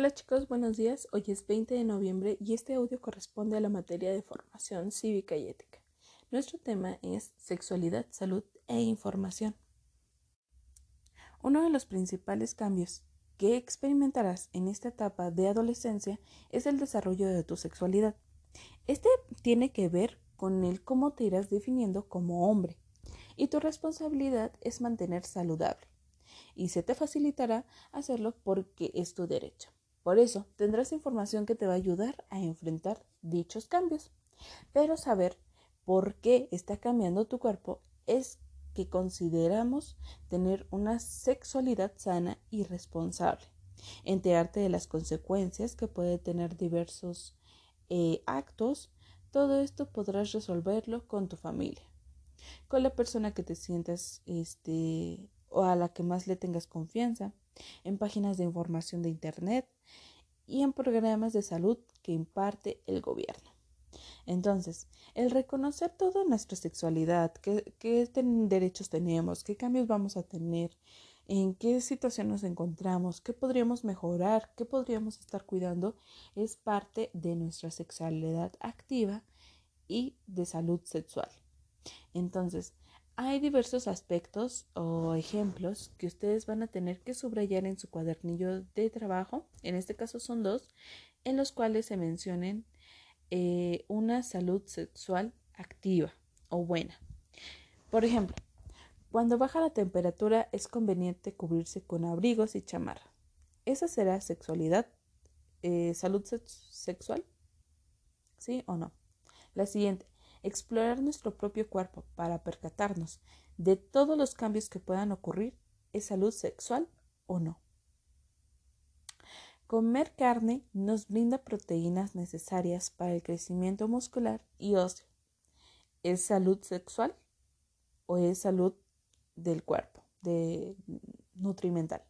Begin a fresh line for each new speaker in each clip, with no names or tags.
Hola chicos, buenos días. Hoy es 20 de noviembre y este audio corresponde a la materia de formación cívica y ética. Nuestro tema es sexualidad, salud e información. Uno de los principales cambios que experimentarás en esta etapa de adolescencia es el desarrollo de tu sexualidad. Este tiene que ver con el cómo te irás definiendo como hombre y tu responsabilidad es mantener saludable y se te facilitará hacerlo porque es tu derecho. Por eso tendrás información que te va a ayudar a enfrentar dichos cambios. Pero saber por qué está cambiando tu cuerpo es que consideramos tener una sexualidad sana y responsable. Enterarte de las consecuencias que puede tener diversos eh, actos, todo esto podrás resolverlo con tu familia, con la persona que te sientas este, o a la que más le tengas confianza, en páginas de información de Internet y en programas de salud que imparte el gobierno. Entonces, el reconocer toda nuestra sexualidad, qué, derechos tenemos, qué cambios vamos a tener, en qué situación nos encontramos, qué podríamos mejorar, qué podríamos estar cuidando, es parte de nuestra sexualidad activa y de salud sexual. Entonces, hay diversos aspectos o ejemplos que ustedes van a tener que subrayar en su cuadernillo de trabajo, en este caso son dos, en los cuales se mencionen eh, una salud sexual activa o buena. Por ejemplo, cuando baja la temperatura es conveniente cubrirse con abrigos y chamarra. ¿Esa será sexualidad, eh, salud sexual? ¿Sí o no? La siguiente, Explorar nuestro propio cuerpo para percatarnos de todos los cambios que puedan ocurrir es salud sexual o no. Comer carne nos brinda proteínas necesarias para el crecimiento muscular y óseo. ¿Es salud sexual o es salud del cuerpo, de nutrimental?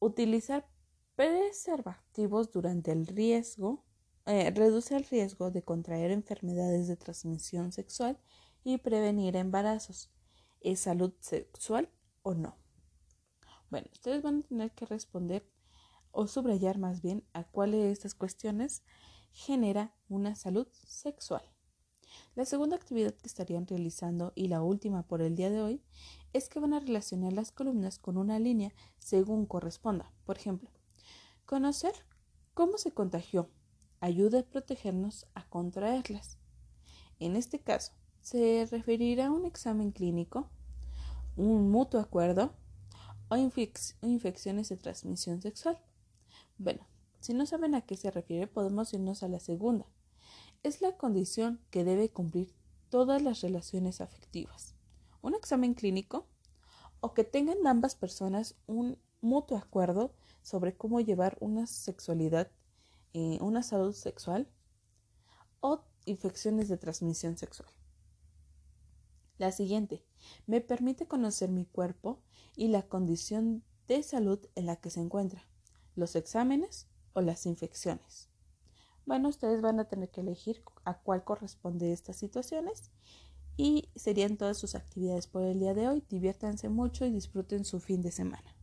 Utilizar preservativos durante el riesgo eh, reduce el riesgo de contraer enfermedades de transmisión sexual y prevenir embarazos. ¿Es salud sexual o no? Bueno, ustedes van a tener que responder o subrayar más bien a cuáles de estas cuestiones genera una salud sexual. La segunda actividad que estarían realizando y la última por el día de hoy es que van a relacionar las columnas con una línea según corresponda. Por ejemplo, conocer cómo se contagió ayuda a protegernos a contraerlas. En este caso, se referirá a un examen clínico, un mutuo acuerdo o infecciones de transmisión sexual. Bueno, si no saben a qué se refiere, podemos irnos a la segunda. Es la condición que debe cumplir todas las relaciones afectivas. Un examen clínico o que tengan ambas personas un mutuo acuerdo sobre cómo llevar una sexualidad eh, una salud sexual o infecciones de transmisión sexual. La siguiente, me permite conocer mi cuerpo y la condición de salud en la que se encuentra, los exámenes o las infecciones. Bueno, ustedes van a tener que elegir a cuál corresponde estas situaciones y serían todas sus actividades por el día de hoy. Diviértanse mucho y disfruten su fin de semana.